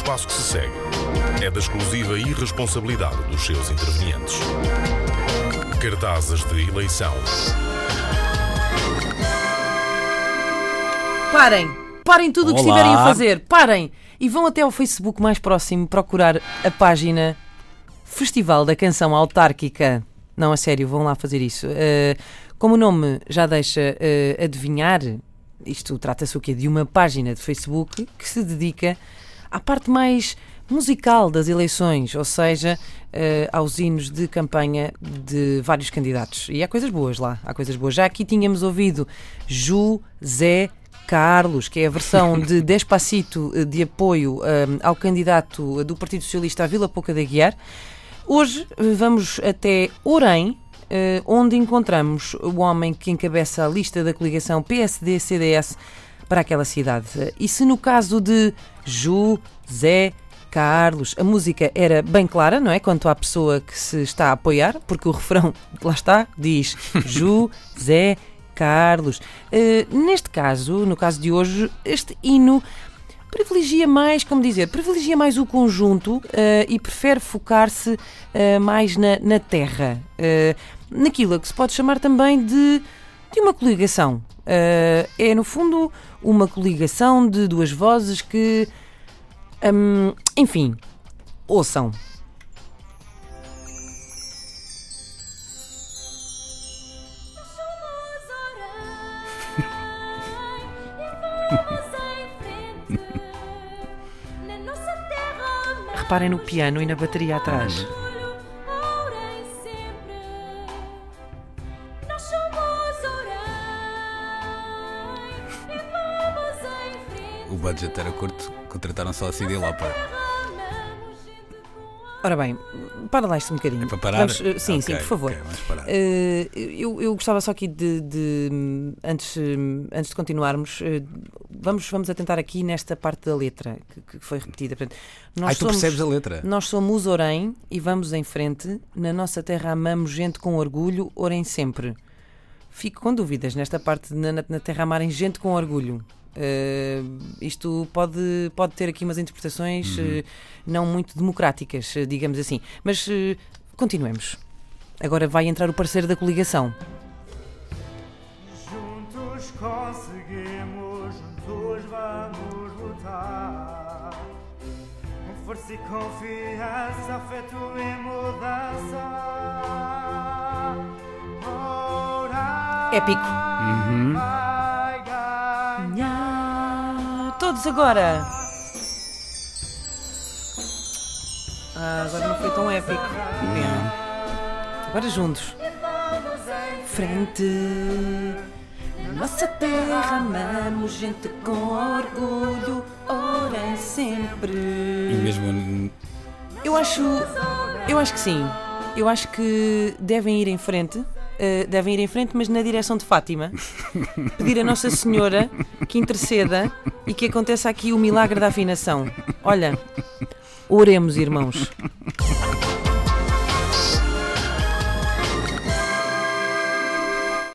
espaço que se segue é da exclusiva irresponsabilidade dos seus intervenientes. Cartazes de eleição. Parem! Parem tudo o que Olá. estiverem a fazer! Parem! E vão até ao Facebook mais próximo procurar a página Festival da Canção Autárquica. Não, a sério, vão lá fazer isso. Uh, como o nome já deixa uh, adivinhar, isto trata-se o quê? De uma página de Facebook que se dedica à parte mais musical das eleições, ou seja, uh, aos hinos de campanha de vários candidatos. E há coisas boas lá, há coisas boas. Já aqui tínhamos ouvido Ju, Zé, Carlos, que é a versão de Despacito eh, de apoio um, ao candidato do Partido Socialista à Vila Pouca de Aguiar. Hoje eh, vamos até Orem, eh, onde encontramos o homem que encabeça a lista da coligação PSD-CDS para aquela cidade. E se no caso de Ju, Zé, Carlos, a música era bem clara, não é? Quanto à pessoa que se está a apoiar, porque o refrão, lá está, diz Ju, Zé, Carlos. Uh, neste caso, no caso de hoje, este hino privilegia mais, como dizer, privilegia mais o conjunto uh, e prefere focar-se uh, mais na, na terra, naquilo que se pode chamar também de, de uma coligação. é, no fundo, uma coligação de duas vozes que, um, enfim, ouçam. Reparem no piano e na bateria atrás. O budget era curto, contrataram só a CD Lauper. Ora bem, para lá isto um bocadinho. É para parar? Vamos, uh, sim, Ok, sim, por favor. ok, vamos parar. Uh, eu, eu gostava só aqui de, de, antes, antes de continuarmos, uh, vamos, vamos atentar aqui nesta parte da letra que, que foi repetida. Portanto, nós Ai, tu percebes a letra? Nós somos Orem e vamos em frente. Na nossa terra amamos gente com orgulho, orem sempre. Fico com dúvidas nesta parte de na, na terra amarem gente com orgulho. Uh, isto pode, pode ter aqui umas interpretações uh, não muito democráticas, uh, digamos assim. Mas uh, continuemos. Agora vai entrar o parceiro da coligação. Juntos conseguimos, juntos vamos lutar. Com força e confiança, afeto e mudança. Orar Épico. ganhar. Todos agora! Ah, agora não foi tão épico. Pena. Agora juntos. Frente. Na nossa terra amamos gente com orgulho, orem sempre. E mesmo. Eu acho, eu acho que sim. Eu acho que devem ir em frente, uh, devem ir em frente, mas na direção de Fátima. Pedir a Nossa Senhora que interceda e que aconteça aqui o milagre da afinação. Olha, oremos, irmãos.